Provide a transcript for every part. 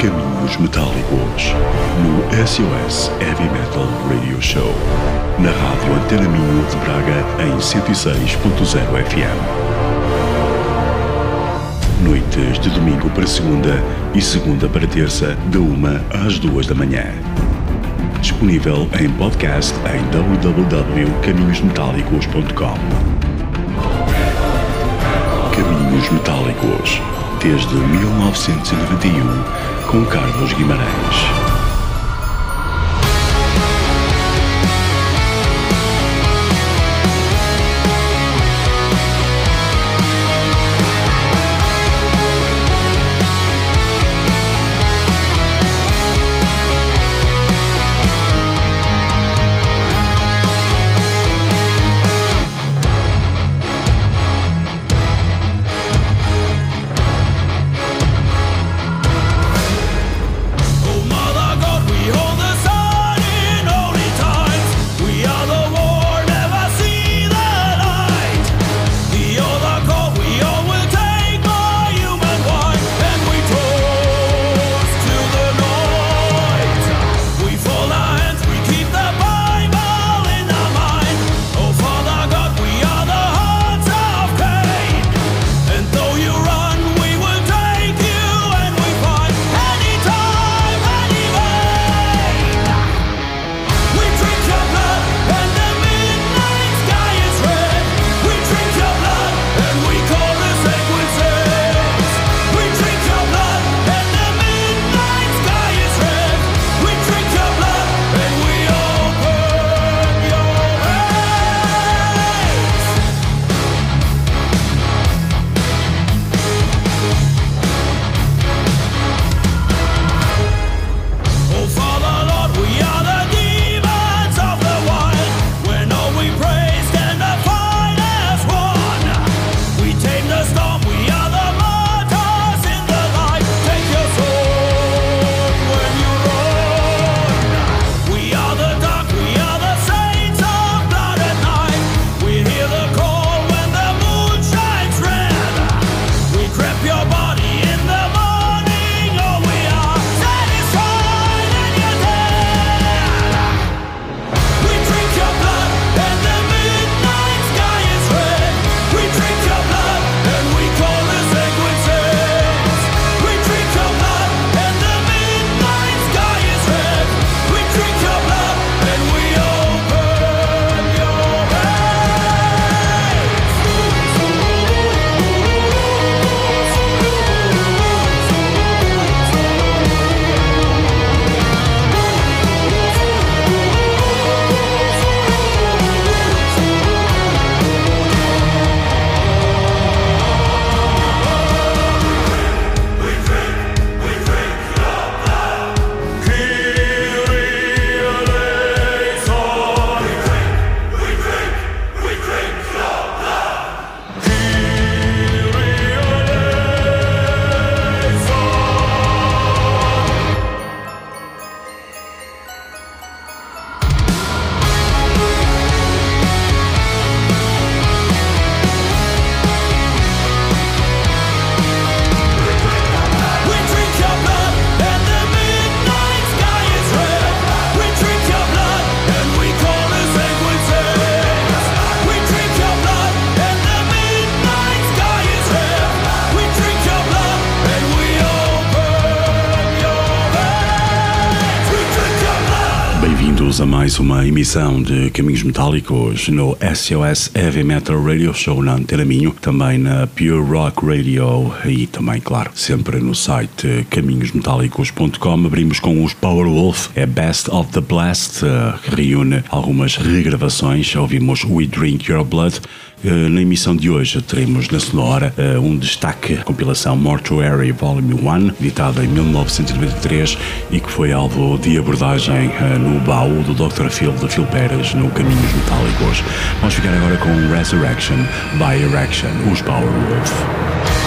Caminhos Metálicos no SOS Heavy Metal Radio Show na rádio Antena Minho de Braga em 106.0 FM. Noites de domingo para segunda e segunda para terça, de uma às duas da manhã. Disponível em podcast em www.caminhosmetálicos.com. Caminhos Metálicos, desde 1991, com Carlos Guimarães. Mais uma emissão de Caminhos Metálicos no SOS Heavy Metal Radio Show na Antena Minho, também na Pure Rock Radio e também, claro, sempre no site caminhosmetálicos.com. Abrimos com os Powerwolf, é Best of the Blast, eh, que reúne algumas regravações. Ouvimos We Drink Your Blood. Eh, na emissão de hoje teremos na sonora eh, um destaque, a compilação Mortuary Volume 1, editada em 1993 e que foi alvo de abordagem eh, no baú do Dr. Phil de Phil Pérez no Caminhos Metálicos. Vamos ficar agora com Resurrection by Erection, os Powerwolf.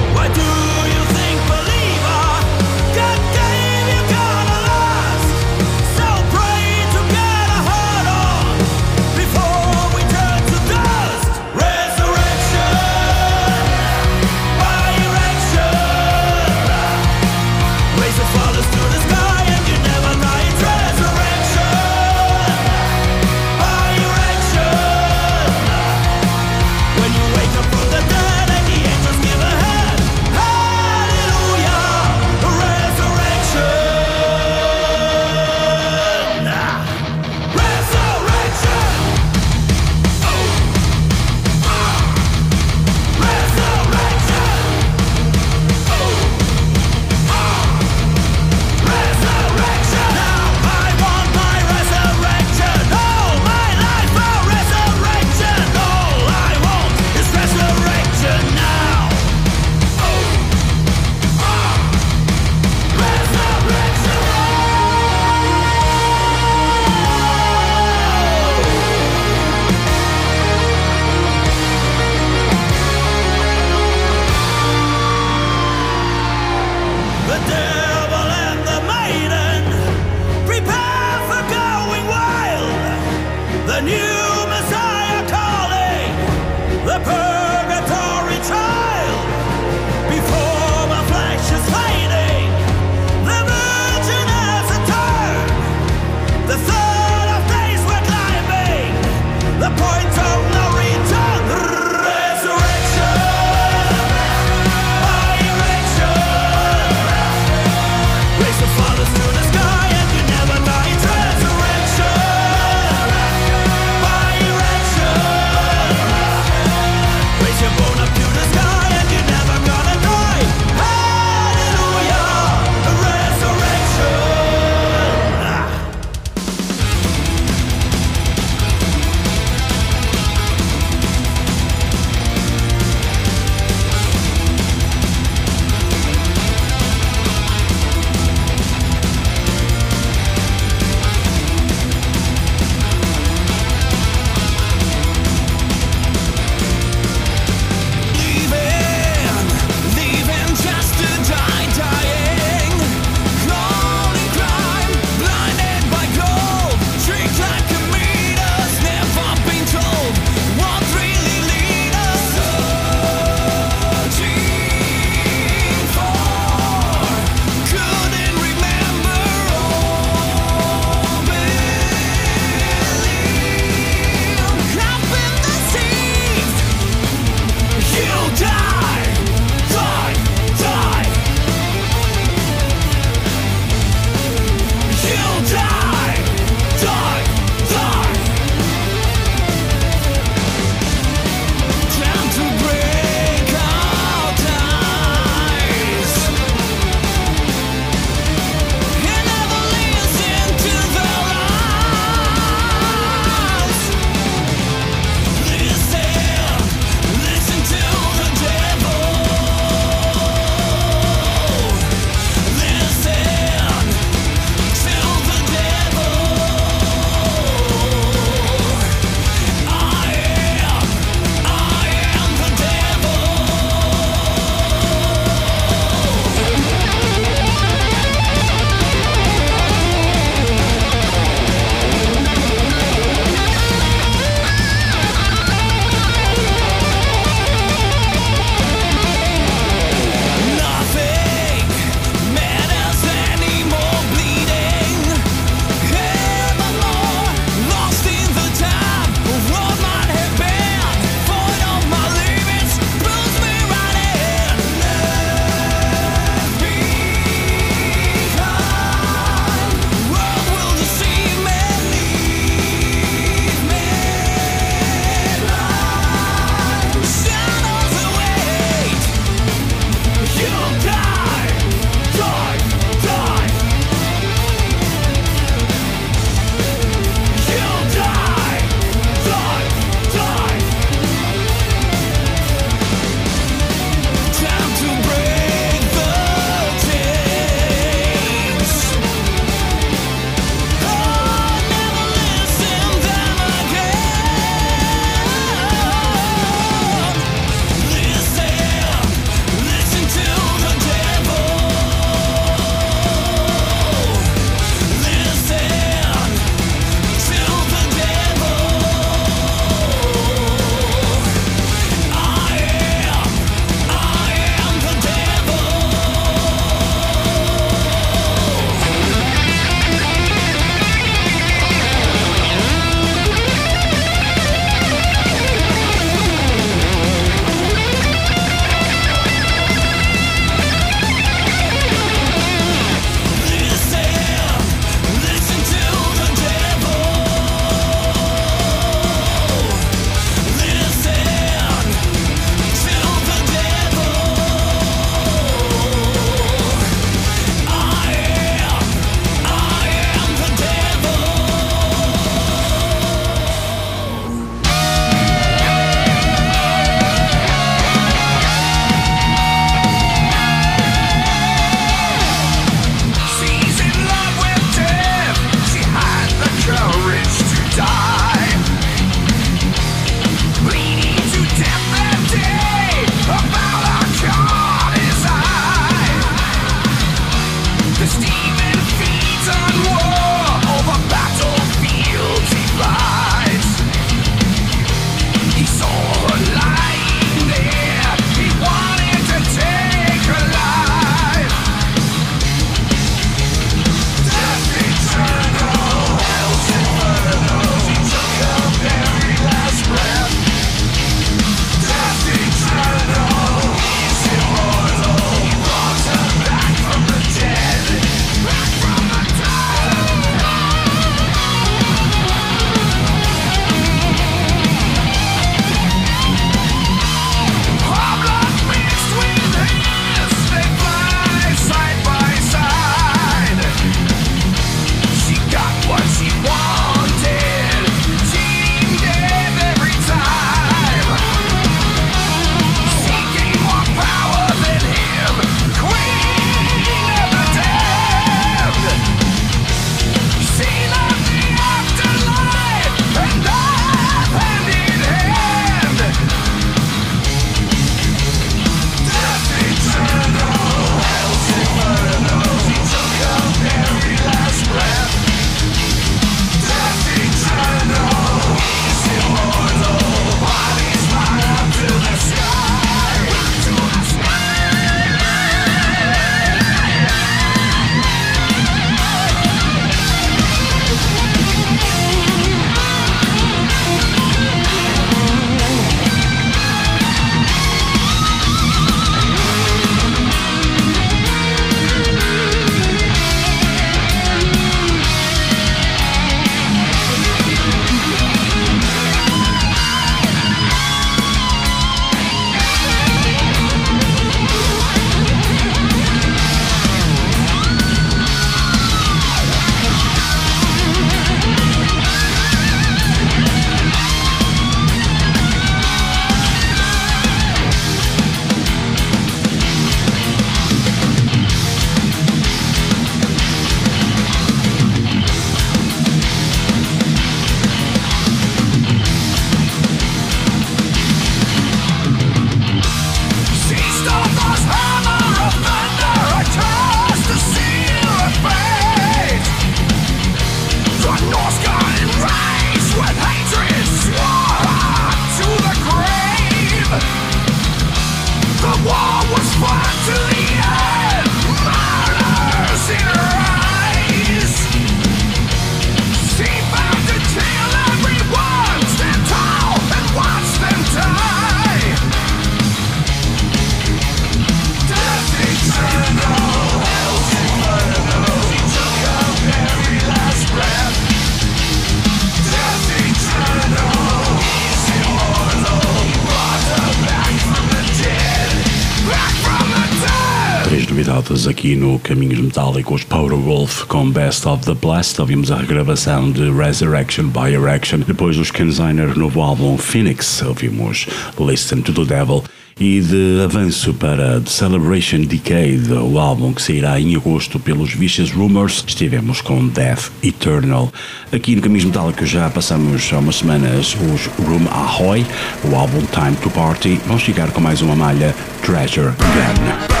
aqui no Caminhos Metálicos Power Wolf com Best of the Blast. Ouvimos a regravação de Resurrection by Erection. Depois os Kenziner, novo álbum Phoenix. Ouvimos Listen to the Devil. E de avanço para The Celebration Decade, o álbum que sairá em agosto pelos Vicious Rumors, estivemos com Death Eternal. Aqui no Caminhos Metálicos já passamos há umas semanas os Room Ahoy, o álbum Time to Party. Vamos chegar com mais uma malha Treasure Gun.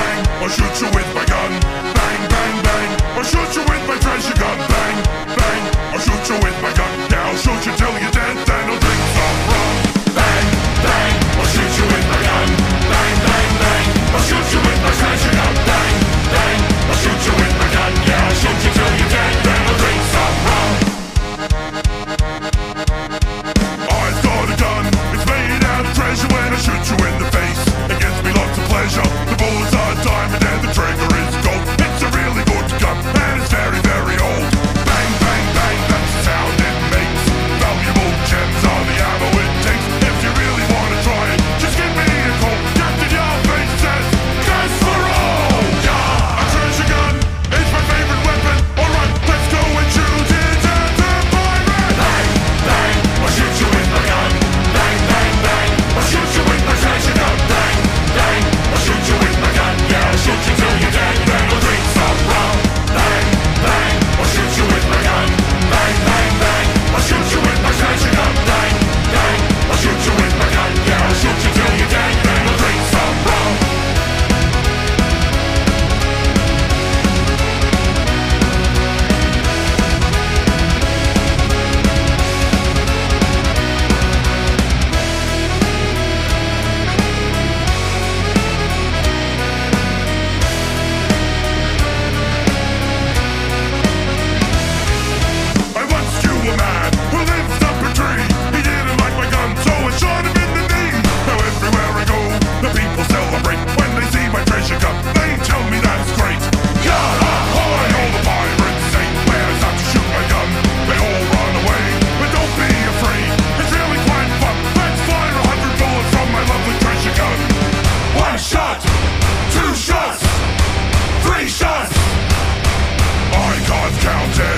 God's counting.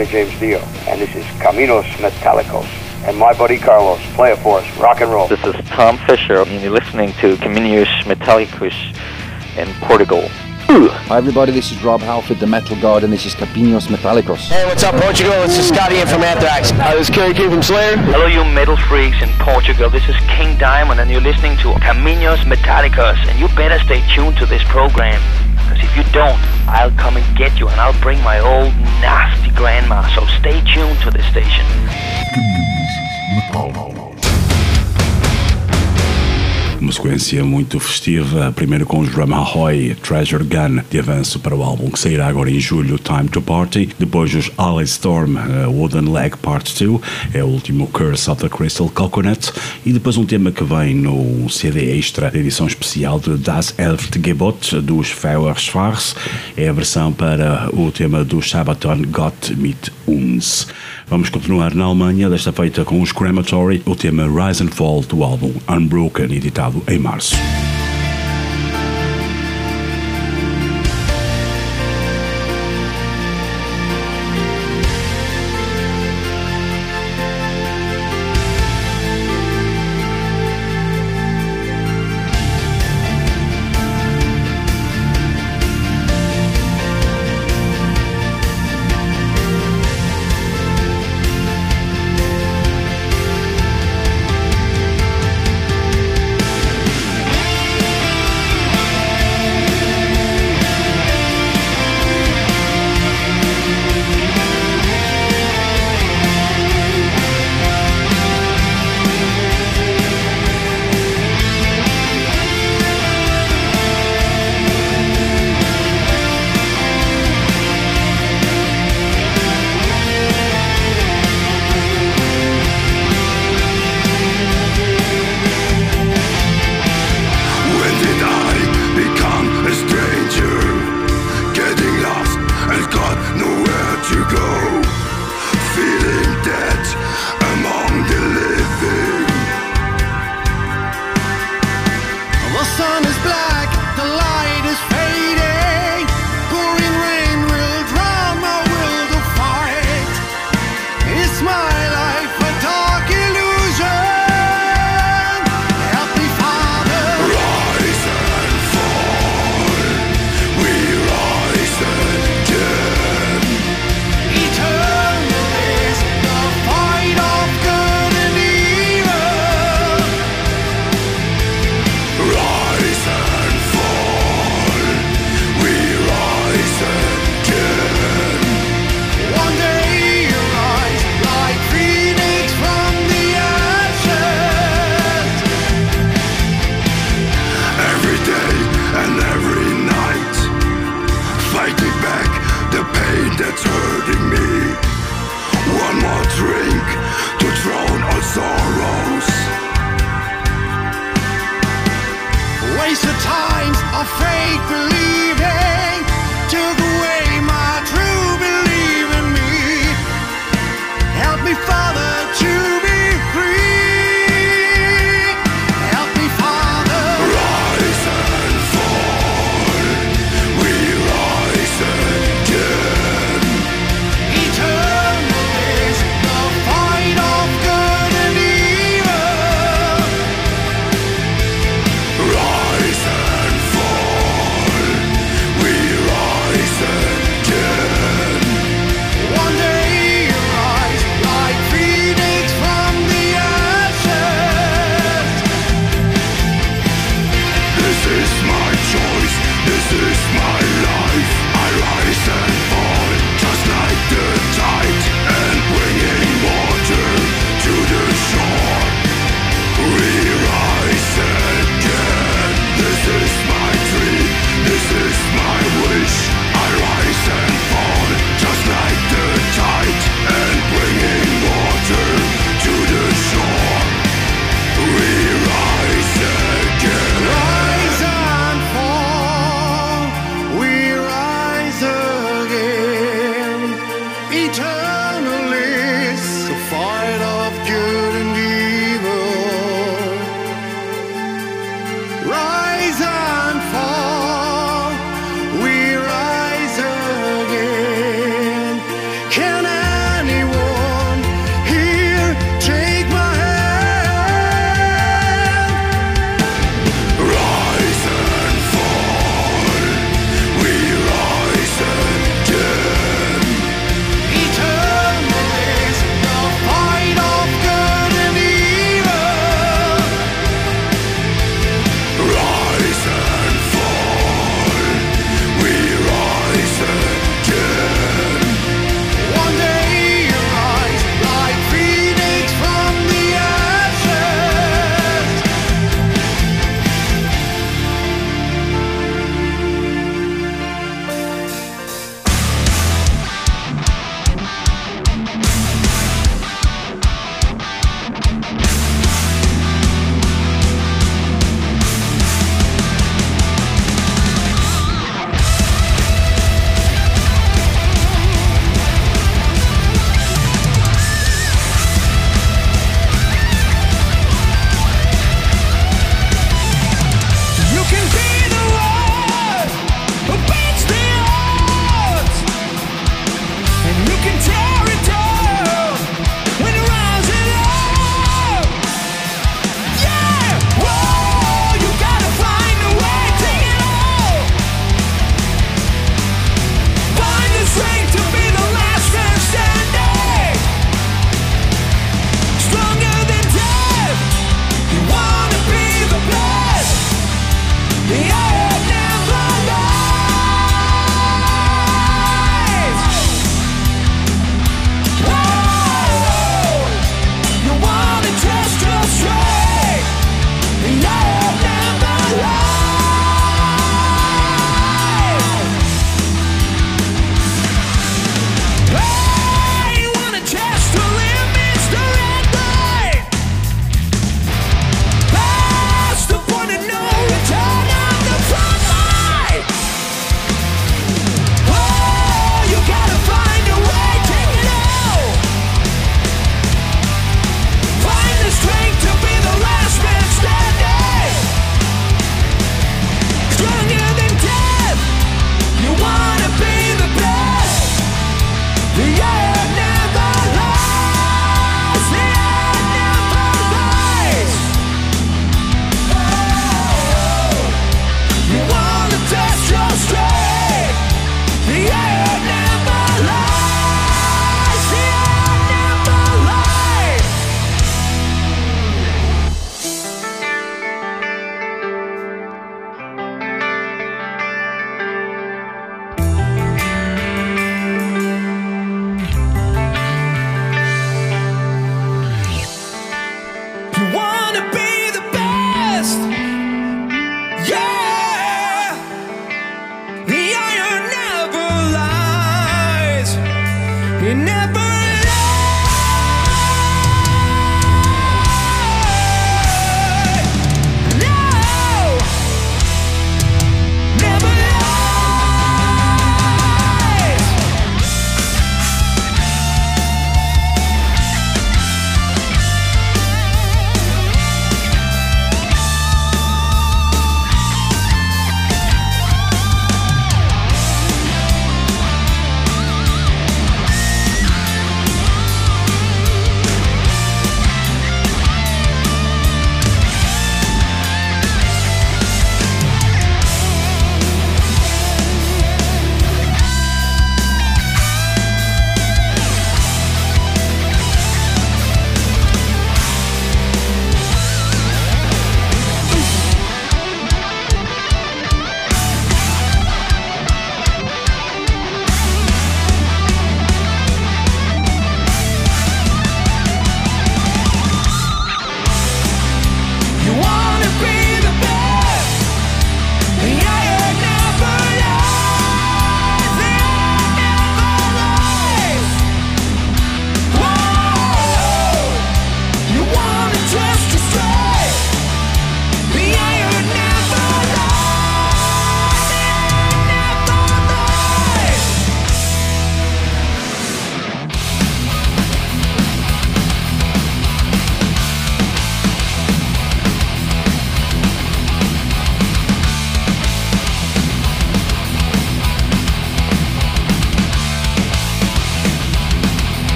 Hi, Ronnie James Dio, and this is Caminos Metallicos. And my buddy Carlos, play it for us, rock and roll. This is Tom Fisher, and you're listening to Caminos Metallicos in Portugal. Hi everybody, this is Rob Halford, the Metal God, and this is Capinos Metallicos. Hey, what's up, Portugal? This is Scotty in from Anthrax. Hi, this is Kerry King from Slayer. Hello, you metal freaks in Portugal. This is King Diamond, and you're listening to Caminhos Metallicos. And you better stay tuned to this program, because if you don't, I'll come and get you, and I'll bring my old nasty grandma. So stay tuned to this station. Uma sequência muito festiva, primeiro com os Drum Ahoy, Treasure Gun, de avanço para o álbum que sairá agora em julho, Time to Party. Depois os Alice Storm, uh, Wooden Leg Part 2, é o último Curse of the Crystal Coconut. E depois um tema que vem no CD extra, edição especial de Das Elfte Gebot, dos Feuerschwars. É a versão para o tema do Sabaton Gott mit uns. Vamos continuar na Alemanha, desta feita com os Crematory, o tema Rise and Fall do álbum Unbroken, editado em março.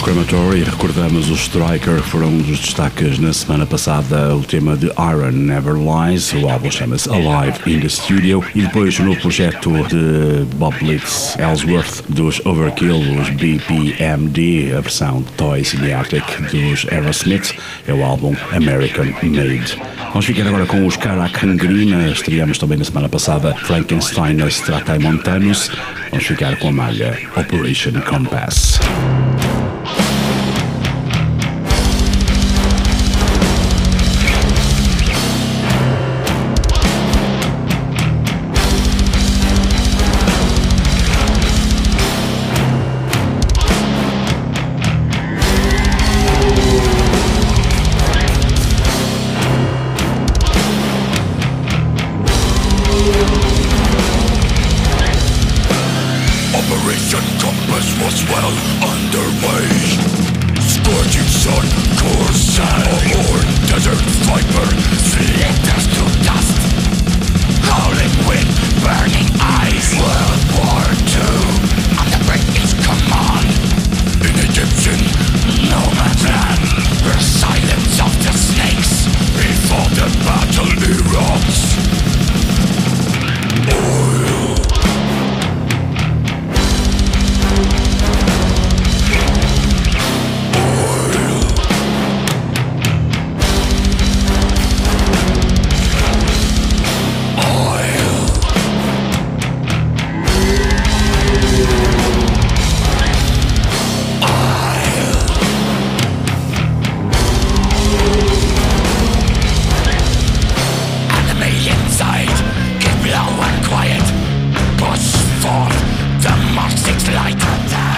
Dos Crematory, recordamos o Striker, foram um dos destaques na semana passada, o tema de Iron Never Lies, o álbum chama-se Alive in the Studio, e depois o novo projeto de Bob Blitz Ellsworth, dos Overkill, os BPMD, a versão Toy Cinematic dos Aerosmith, é o álbum American Made. Vamos ficar agora com os Karak Gangrena, estreamos também na semana passada Frankenstein Stratamontanus, vamos ficar com a malha Operation Compass. It's like that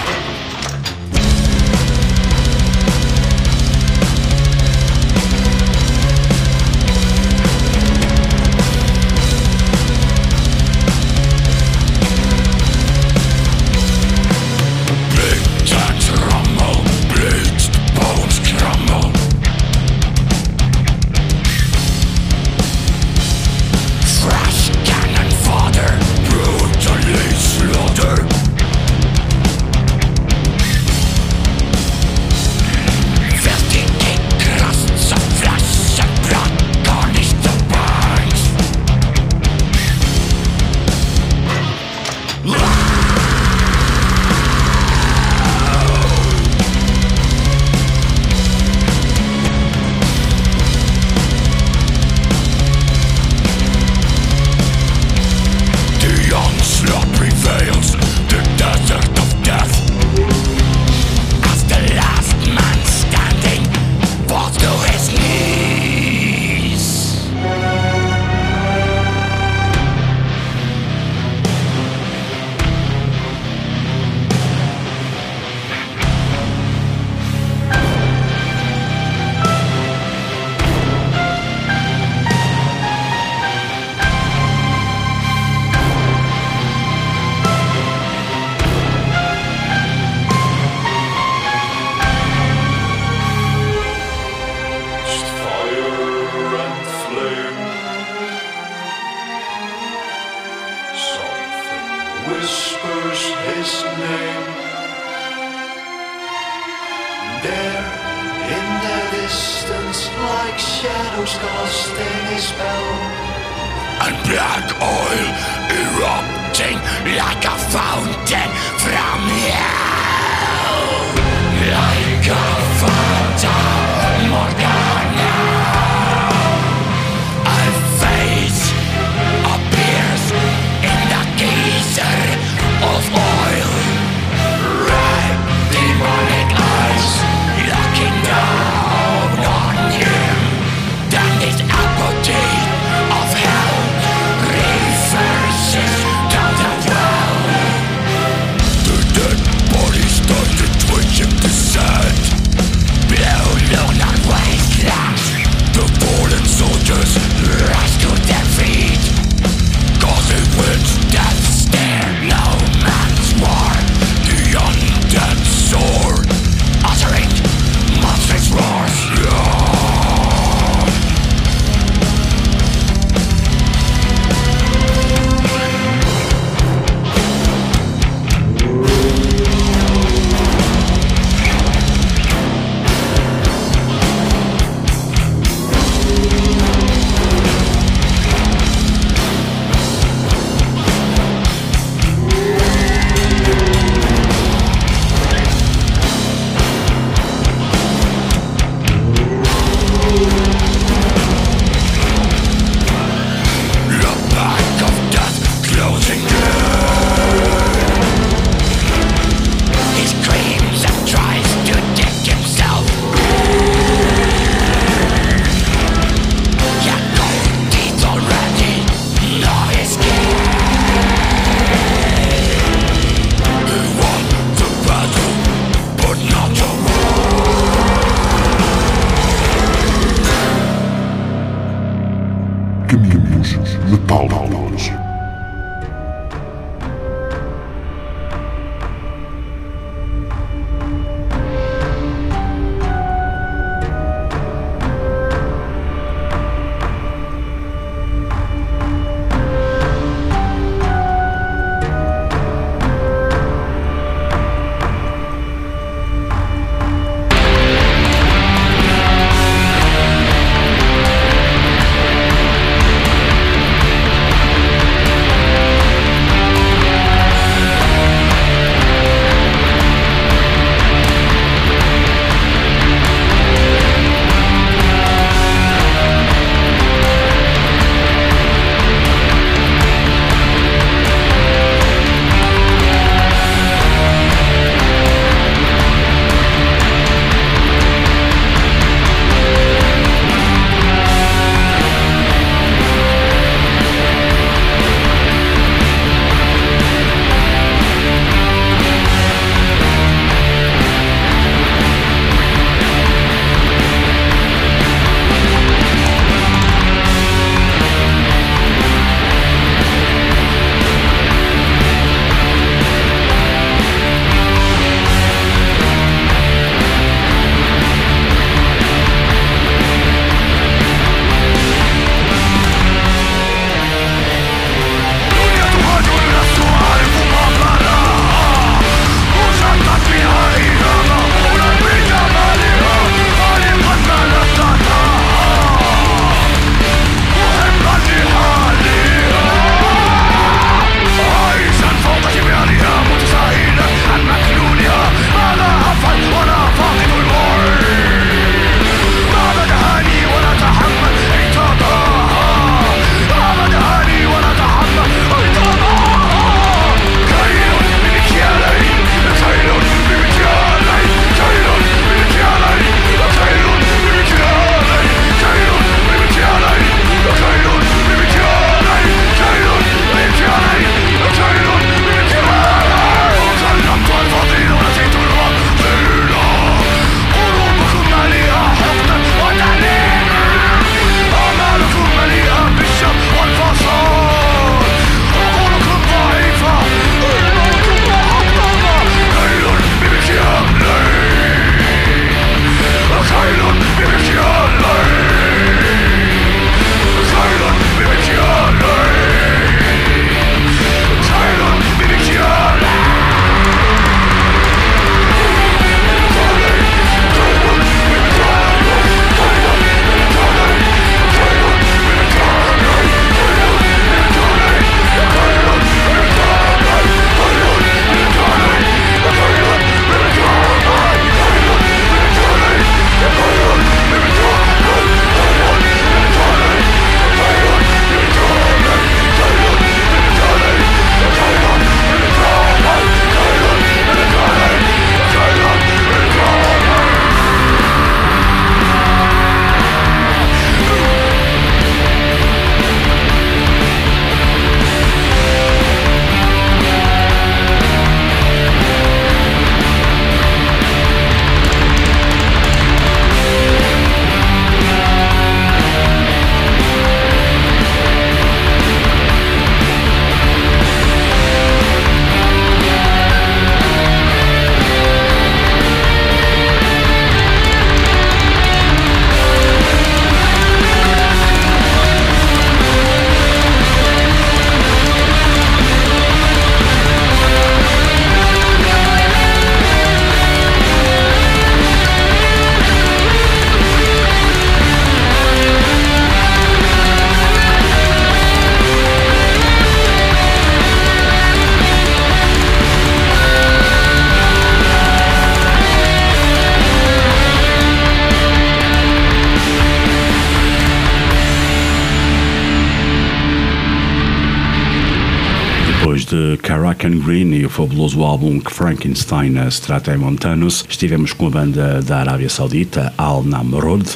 fabuloso álbum que Frankenstein Stratae Montanus. Estivemos com a banda da Arábia Saudita, Al Namrod.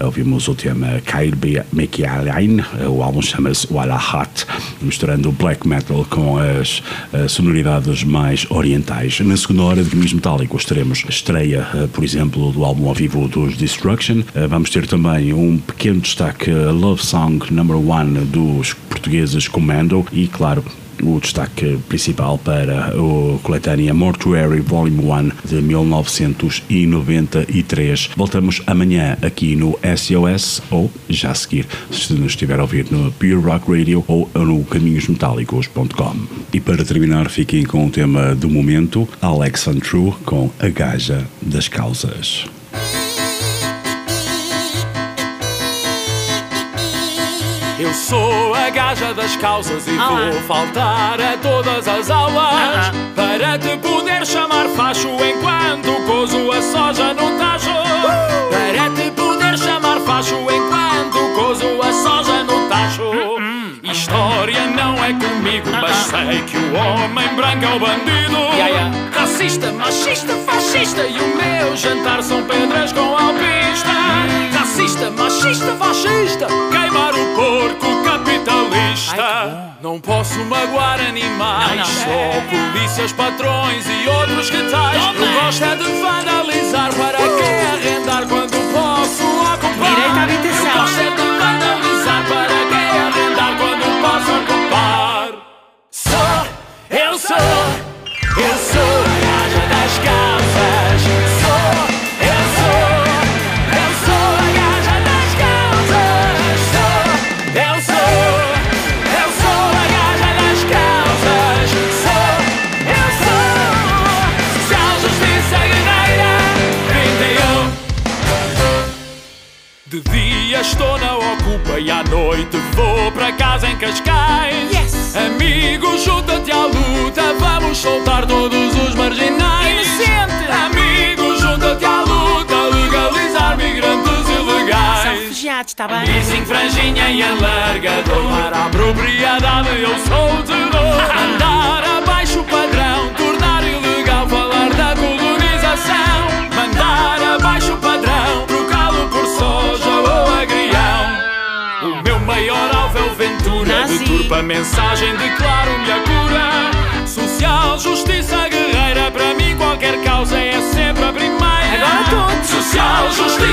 Ouvimos o tema Kair Mekialain, o álbum chama-se Walahat, misturando o black metal com as uh, sonoridades mais orientais. Na segunda hora de Caminhos Metálicos teremos estreia, uh, por exemplo, do álbum ao vivo dos Destruction. Uh, vamos ter também um pequeno destaque Love Song Number One dos portugueses Commando e, claro, o destaque principal para o coletânea Mortuary Volume 1 de 1993. Voltamos amanhã aqui no SOS ou já a seguir, se nos estiver a ouvir no Pure Rock Radio ou no caminhosmetálicos.com. E para terminar, fiquem com o tema do momento, Alex True com A Gaja das Causas. Eu sou a gaja das causas e Olá. vou faltar a todas as aulas para te poder chamar facho enquanto cozo a soja no tacho. Para te poder chamar facho enquanto cozo a soja no tacho. História não é comigo, mas sei que o homem branco é o bandido. Racista, machista, fascista e o meu jantar são pedras com alpista. Racista, machista, fascista, queimar o porco capitalista. não posso magoar animais, só polícias, patrões e outros que tais. Eu gosto é de vandalizar, para que arrendar quando posso ocupar? Direito à habitação. Eu gosto é de vandalizar, para que arrendar quando posso ocupar? Noite vou para casa em Cascais. Yes. Amigo, junta-te à luta, vamos soltar todos os marginais. Inocente. Amigo, junta-te à luta, legalizar migrantes São ilegais. refugiados, está bem? Dizem franjinha e alargador Para a propriedade eu sou terror Mandar abaixo o mensagem, declaro-me a cura Social, justiça, guerreira Para mim qualquer causa é sempre a primeira Agora todos. Social, justiça,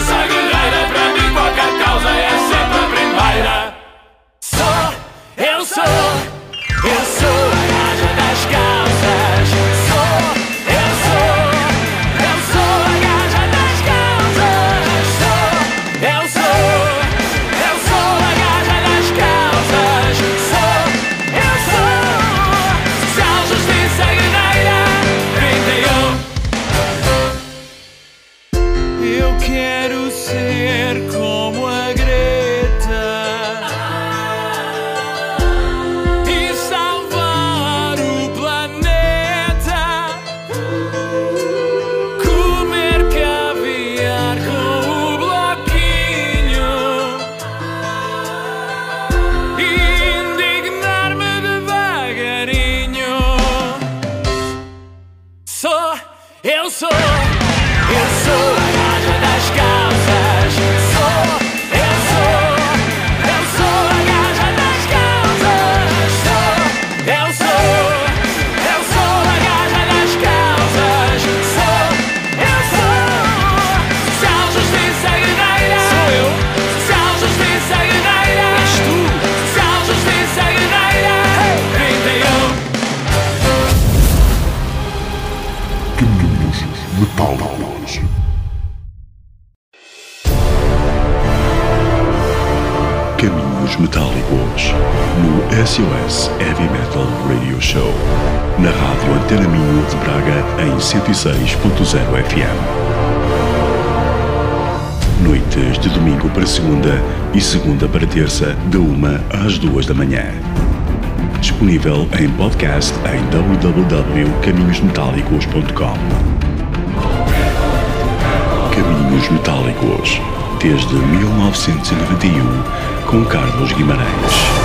SOS Heavy Metal Radio Show na rádio Antena Minho de Braga em 106.0 FM. Noites de domingo para segunda e segunda para terça, de uma às duas da manhã. Disponível em podcast em www.caminhosmetálicos.com. Caminhos Metálicos, desde 1991, com Carlos Guimarães.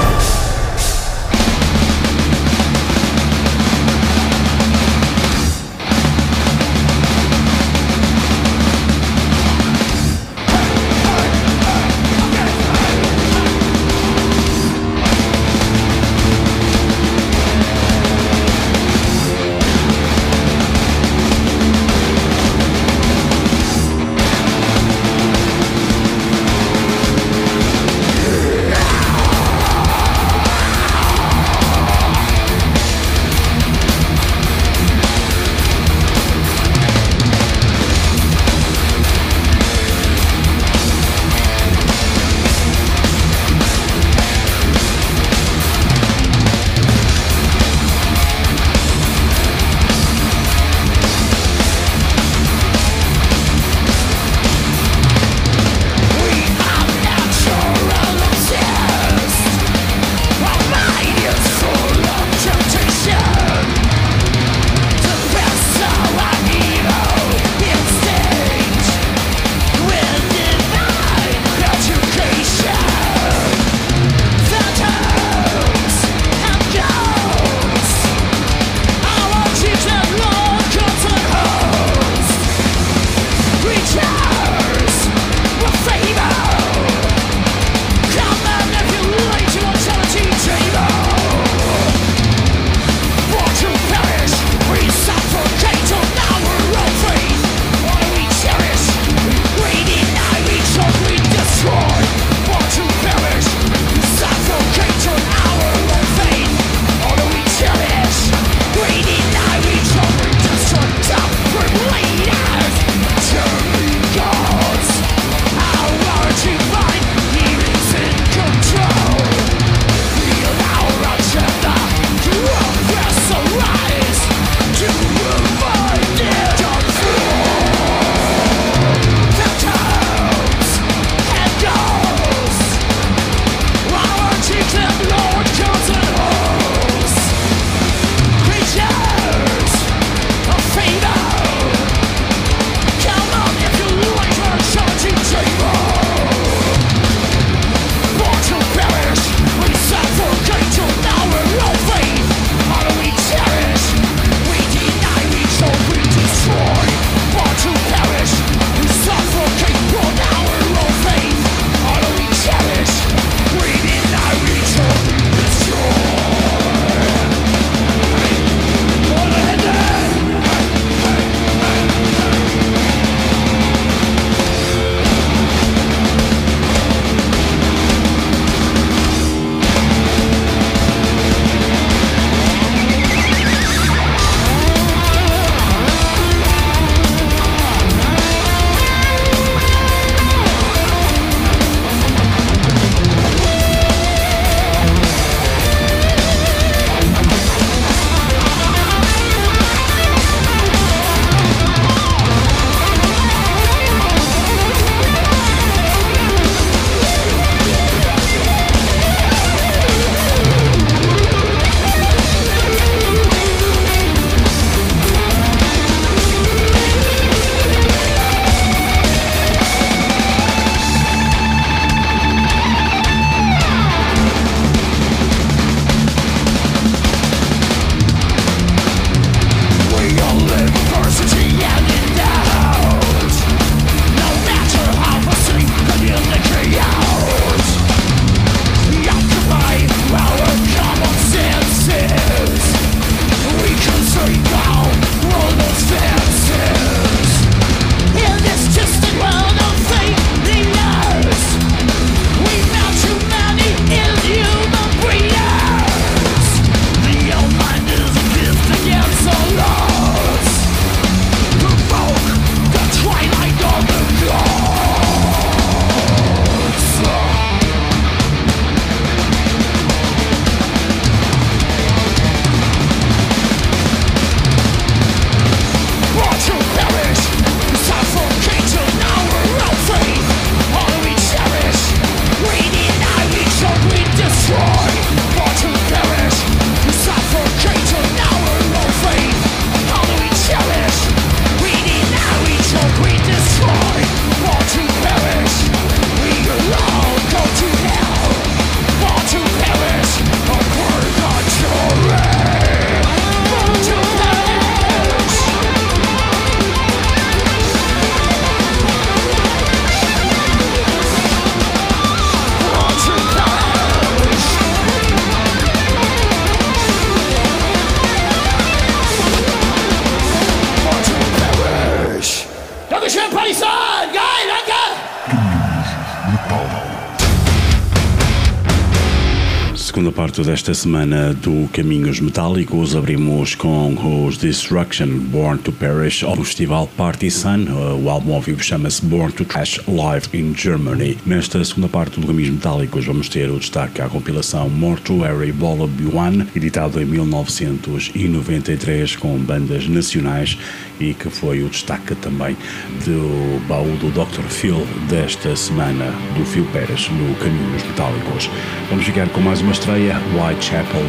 Parte desta semana do Caminhos Metálicos, abrimos com os Destruction, Born to Perish, ao festival Party Sun. O álbum ao vivo chama-se Born to Trash Live in Germany. Nesta segunda parte do Caminhos Metálicos, vamos ter o destaque à compilação Mortuary Volume 1, editado em 1993 com bandas nacionais e que foi o destaque também do baú do Dr. Phil desta semana, do Phil Pérez, no Caminhos Metálicos. Vamos ficar com mais uma estreia, Whitechapel,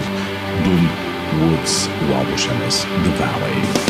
Doom Woods, chama-se The Valley.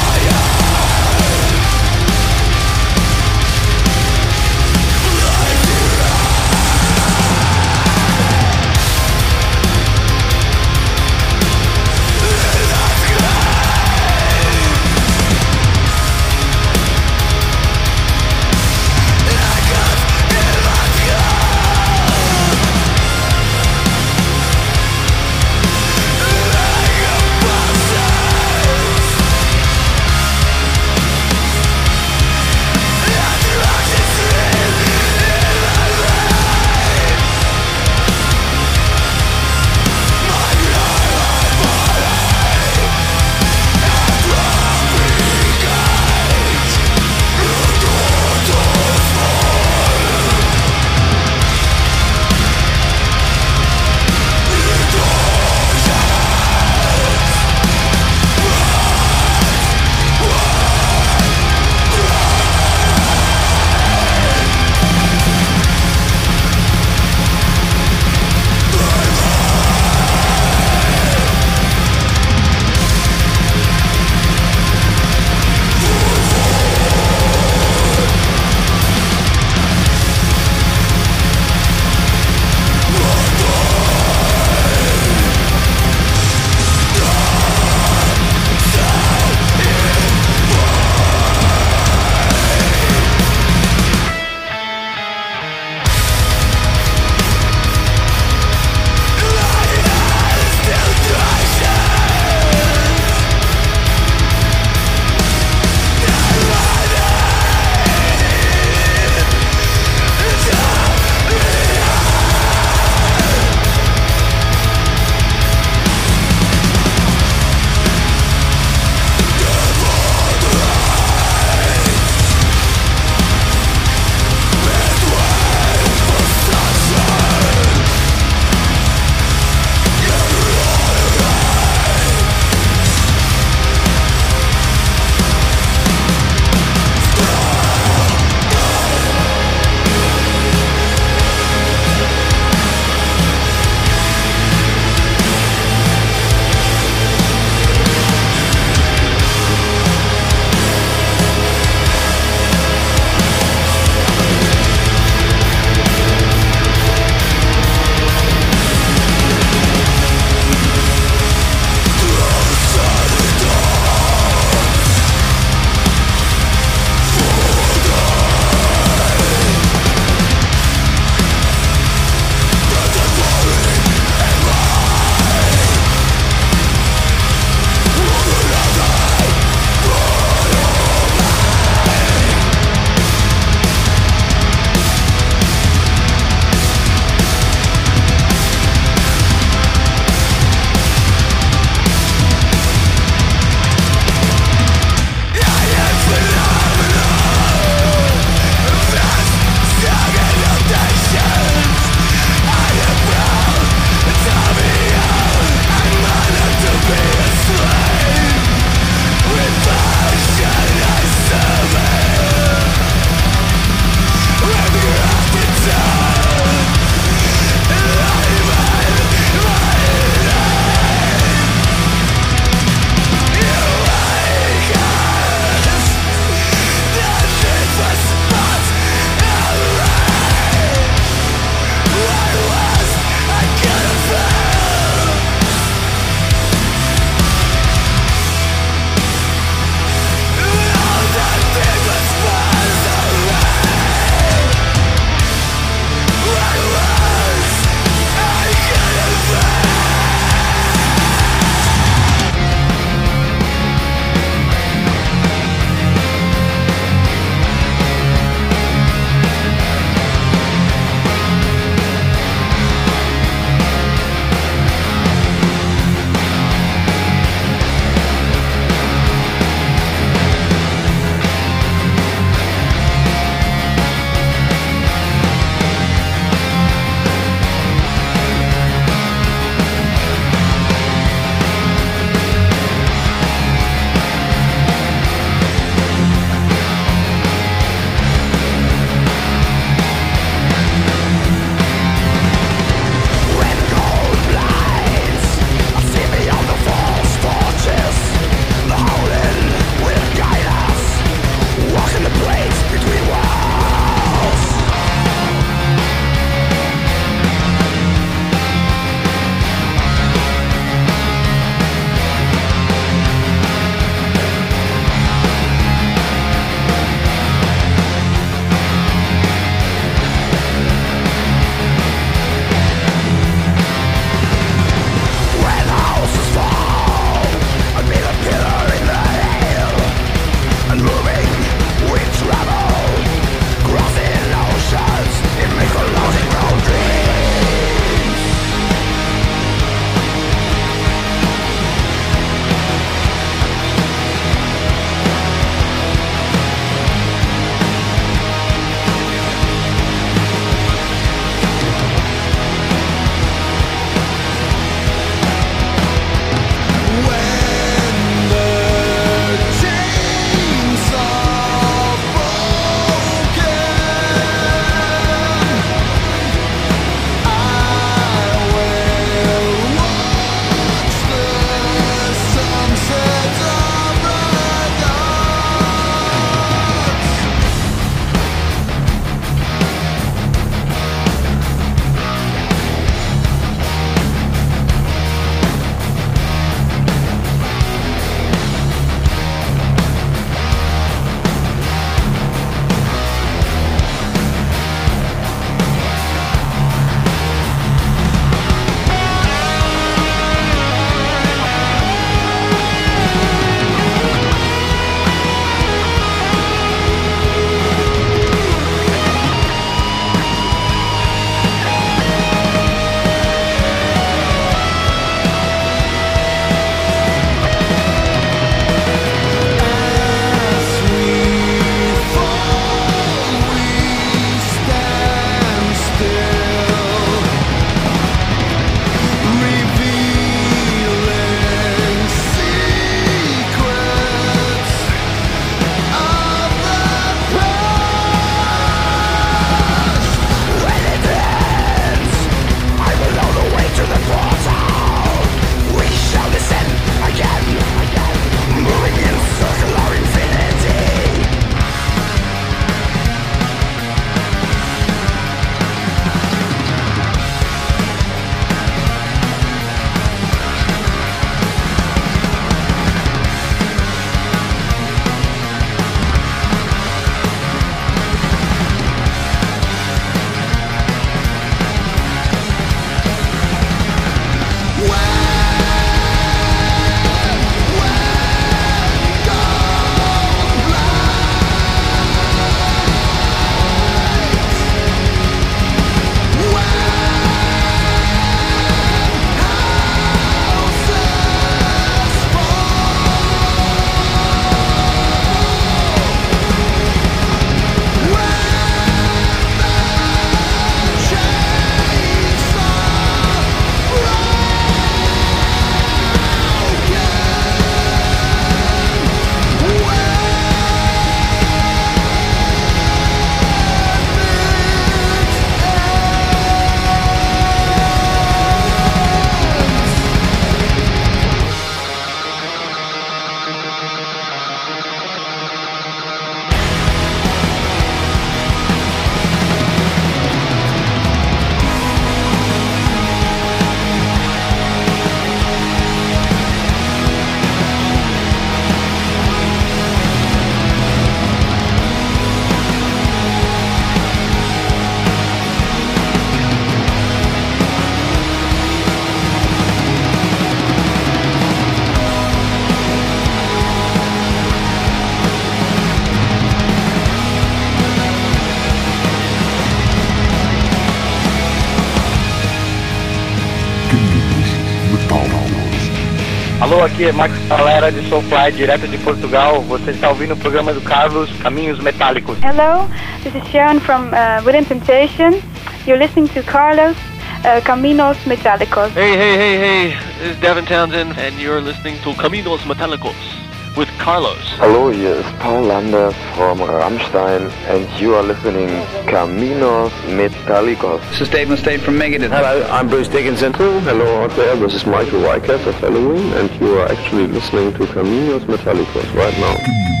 Aqui é Max Galera de Soulfly, direto de Portugal. Você está ouvindo o programa do Carlos Caminhos Metálicos. Hello, this is Sharon from uh, Within Temptation. You're listening to Carlos uh, Caminos Metálicos. Hey, hey, hey, hey, this is Devin Townsend, and you're listening to Caminos Metálicos with Carlos. Hello, hier ist Paul Lander from Rammstein and you are listening Caminos Metallicos. This is Dave Mustaine from Megadeth. Hello, I'm Bruce Dickinson. Oh, hello out there, this is Michael Wyckoff of Halloween and you are actually listening to Caminos Metallicos right now.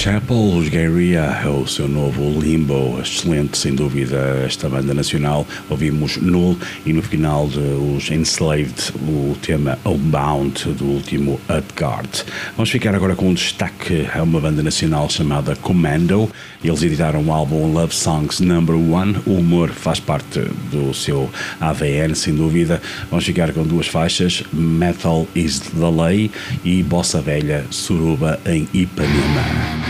Whitechapel, os Gayria, é o seu novo Limbo, excelente sem dúvida esta banda nacional. Ouvimos Null e no final de os Enslaved, o tema Homebound do último Utgard. Vamos ficar agora com um destaque a uma banda nacional chamada Commando. Eles editaram o álbum Love Songs Number One. O humor faz parte do seu AVN, sem dúvida. Vamos ficar com duas faixas: Metal is the Lay e Bossa Velha Suruba em Ipanema.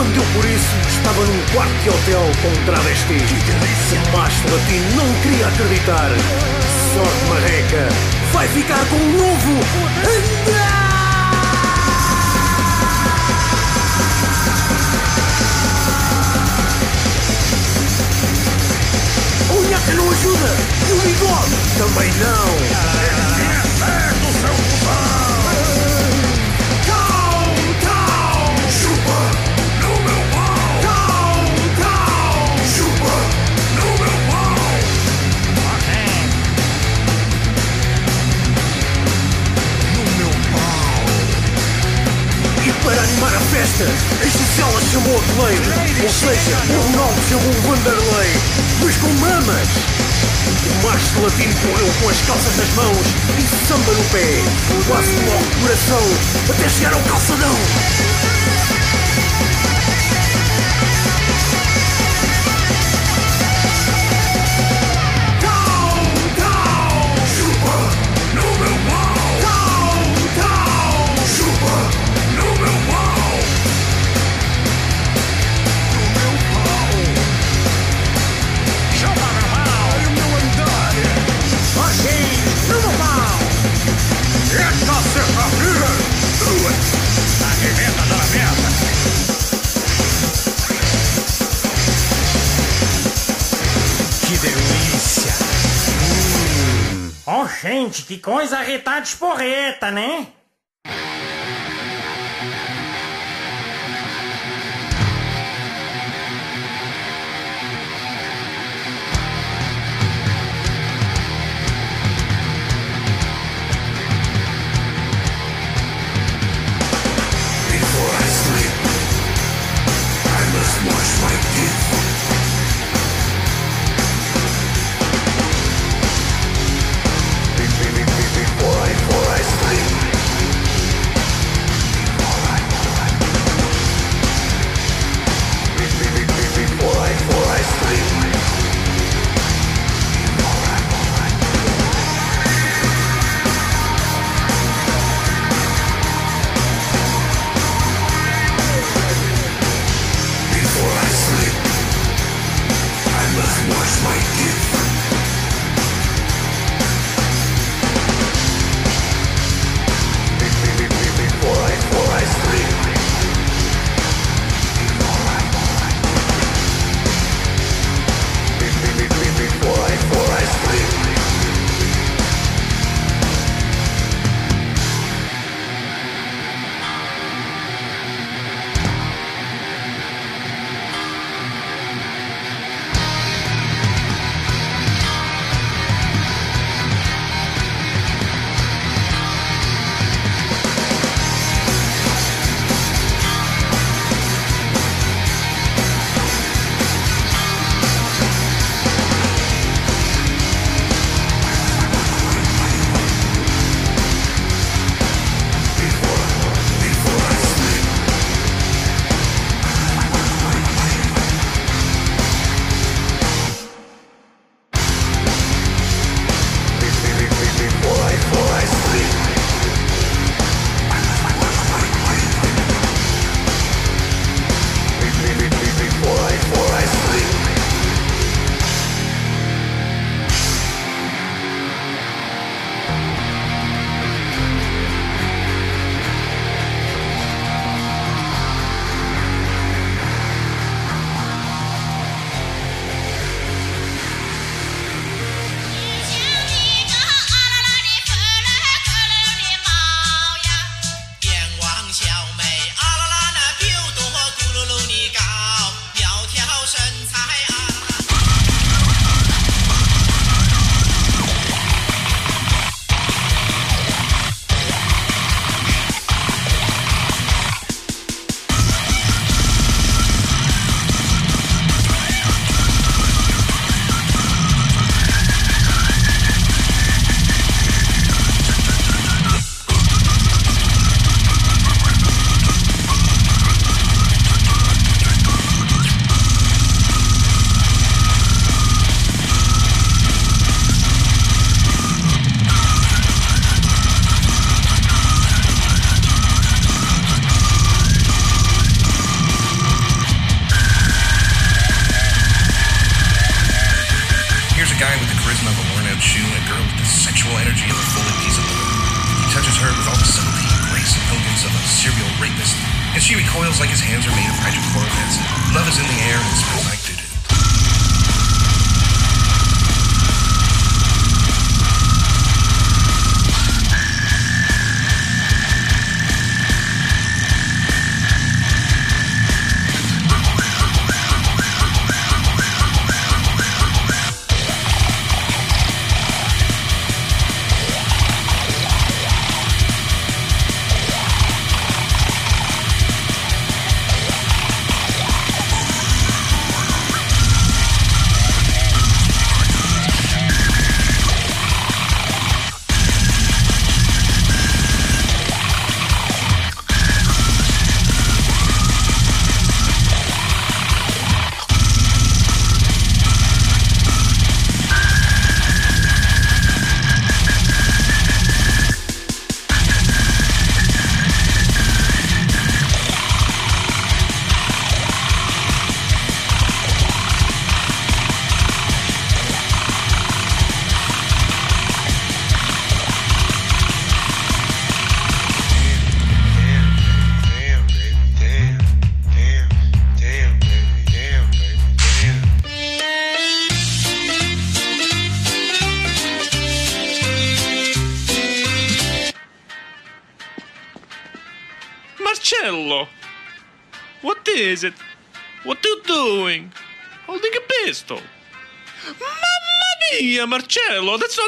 Quando deu por isso estava num quarto de hotel com um travesti. O macho latino não queria acreditar. Sorte marreca, vai ficar com um novo. Andar! A unhaca não ajuda! E o bigode também não! Animar a festa, a Gisela chamou a Claire. Ou seja, o Ronaldo chamou o Vanderlei. Mas com mamas! O macho latino correu com as calças nas mãos e samba no pé. Quase logo coração, até chegar ao calçadão. Gente, que coisa arretada esporreta, né?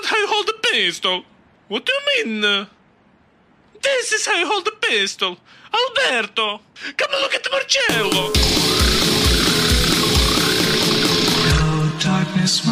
Not how you hold a pistol! What do you mean? This is how you hold a pistol! Alberto! Come look at Marcello! Hello, darkness,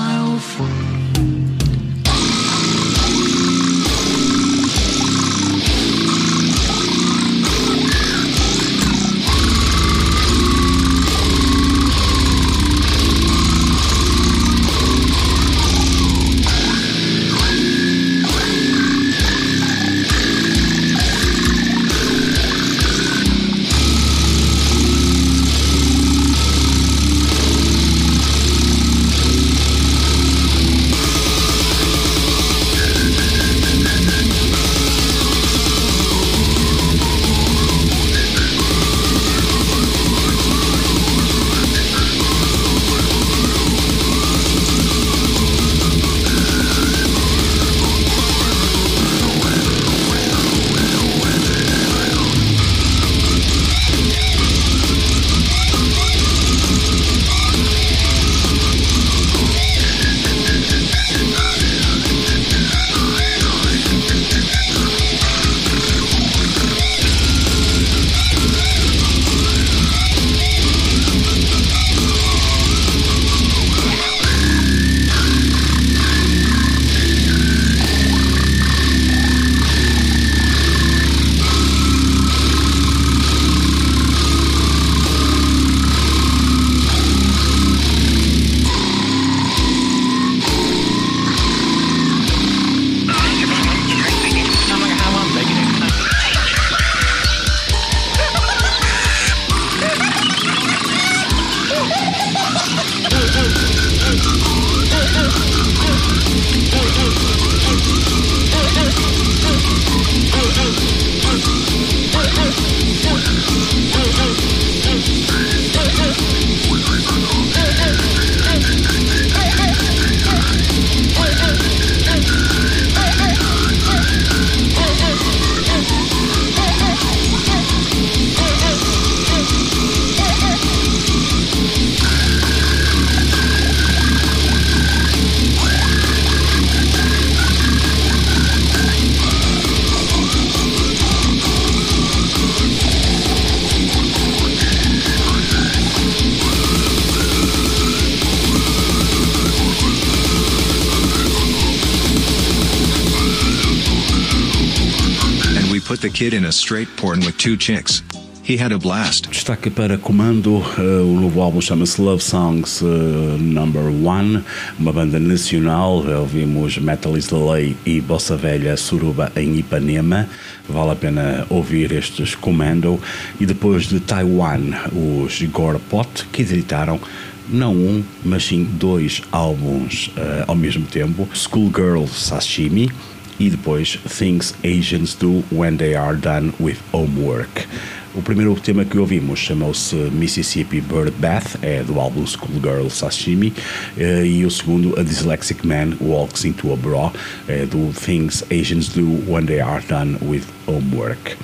kid in a straight porn with two chicks. He had a blast. Destaque para comando, uh, o novo álbum chama-se Love Songs uh, Number One, uma banda nacional. Ouvimos Metal is the Lay e Bossa Velha Suruba em Ipanema. Vale a pena ouvir estes comando. E depois de Taiwan, os Gorepot, que editaram não um, mas sim dois álbuns uh, ao mesmo tempo: Schoolgirl Sashimi e depois Things Asians Do When They Are Done with Homework. O primeiro tema que ouvimos chamou-se Mississippi Bird Bath, é do álbum Schoolgirl Sashimi, eh, e o segundo, A Dyslexic Man Walks into a Bra, é do Things Asians Do When They Are Done with Homework.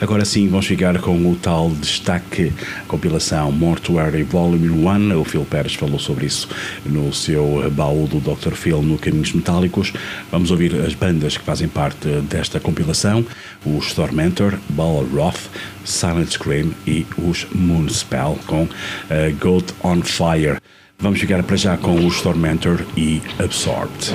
Agora sim, vamos ficar com o tal destaque, compilação Mortuary Volume 1. O Phil Pérez falou sobre isso no seu baú do Dr. Phil no Caminhos Metálicos. Vamos ouvir as bandas que fazem parte desta compilação: os Tormentor, Balroth, Silent Scream e os Moonspell com uh, Goat on Fire. Vamos ficar para já com os Tormentor e Absorbed.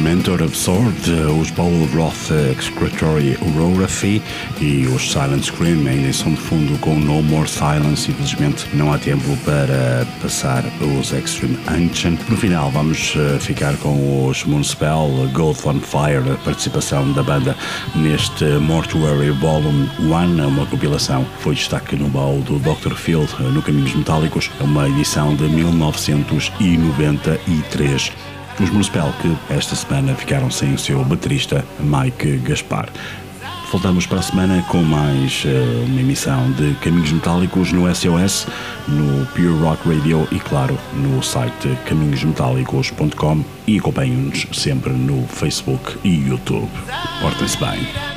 Tormentor Absorbed, os Bowl Roth Excretory Urography e os Silent Scream ainda som de fundo com No More Silence. Infelizmente não há tempo para passar os Extreme Ancient. No final vamos eh, ficar com os Moonspell, Gold on Fire, a participação da banda neste Mortuary Volume 1, uma compilação foi destaque no baú do Dr. Eh, no Caminhos Metálicos, é uma edição de 1993. Os Municipal que esta semana ficaram sem o seu baterista Mike Gaspar. Voltamos para a semana com mais eh, uma emissão de Caminhos Metálicos no SOS, no Pure Rock Radio e, claro, no site caminhosmetálicos.com e acompanhem-nos sempre no Facebook e YouTube. Portem-se bem.